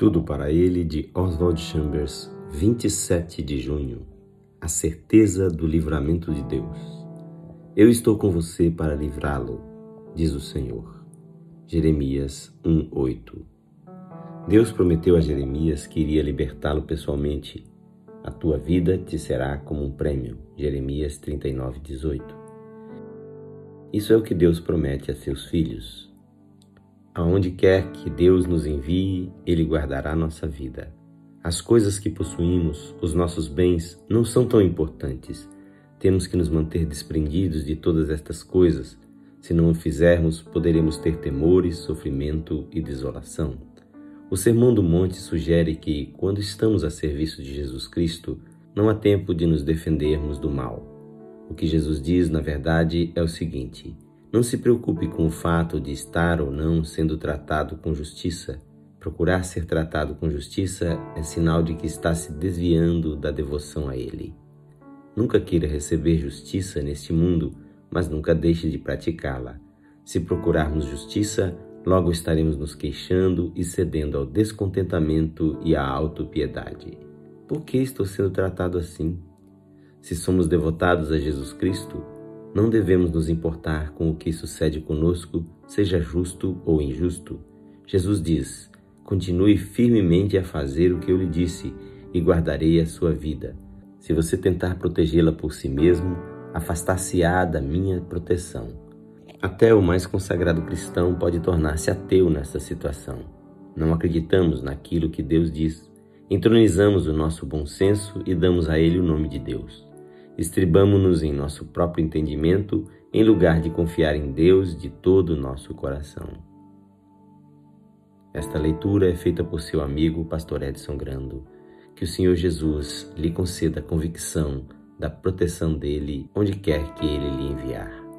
Tudo para ele de Oswald Chambers, 27 de junho. A certeza do livramento de Deus. Eu estou com você para livrá-lo, diz o Senhor. Jeremias 1:8. Deus prometeu a Jeremias que iria libertá-lo pessoalmente. A tua vida te será como um prêmio. Jeremias 39:18. Isso é o que Deus promete a seus filhos. Aonde quer que Deus nos envie, Ele guardará nossa vida. As coisas que possuímos, os nossos bens, não são tão importantes. Temos que nos manter desprendidos de todas estas coisas. Se não o fizermos, poderemos ter temores, sofrimento e desolação. O Sermão do Monte sugere que, quando estamos a serviço de Jesus Cristo, não há tempo de nos defendermos do mal. O que Jesus diz, na verdade, é o seguinte: não se preocupe com o fato de estar ou não sendo tratado com justiça. Procurar ser tratado com justiça é sinal de que está se desviando da devoção a Ele. Nunca queira receber justiça neste mundo, mas nunca deixe de praticá-la. Se procurarmos justiça, logo estaremos nos queixando e cedendo ao descontentamento e à autopiedade. Por que estou sendo tratado assim? Se somos devotados a Jesus Cristo, não devemos nos importar com o que sucede conosco, seja justo ou injusto. Jesus diz: Continue firmemente a fazer o que eu lhe disse e guardarei a sua vida. Se você tentar protegê-la por si mesmo, afastar-se-á da minha proteção. Até o mais consagrado cristão pode tornar-se ateu nesta situação. Não acreditamos naquilo que Deus diz. Entronizamos o nosso bom senso e damos a ele o nome de Deus. Estribamo-nos em nosso próprio entendimento em lugar de confiar em Deus de todo o nosso coração. Esta leitura é feita por seu amigo, Pastor Edson Grando. Que o Senhor Jesus lhe conceda a convicção da proteção dele onde quer que ele lhe enviar.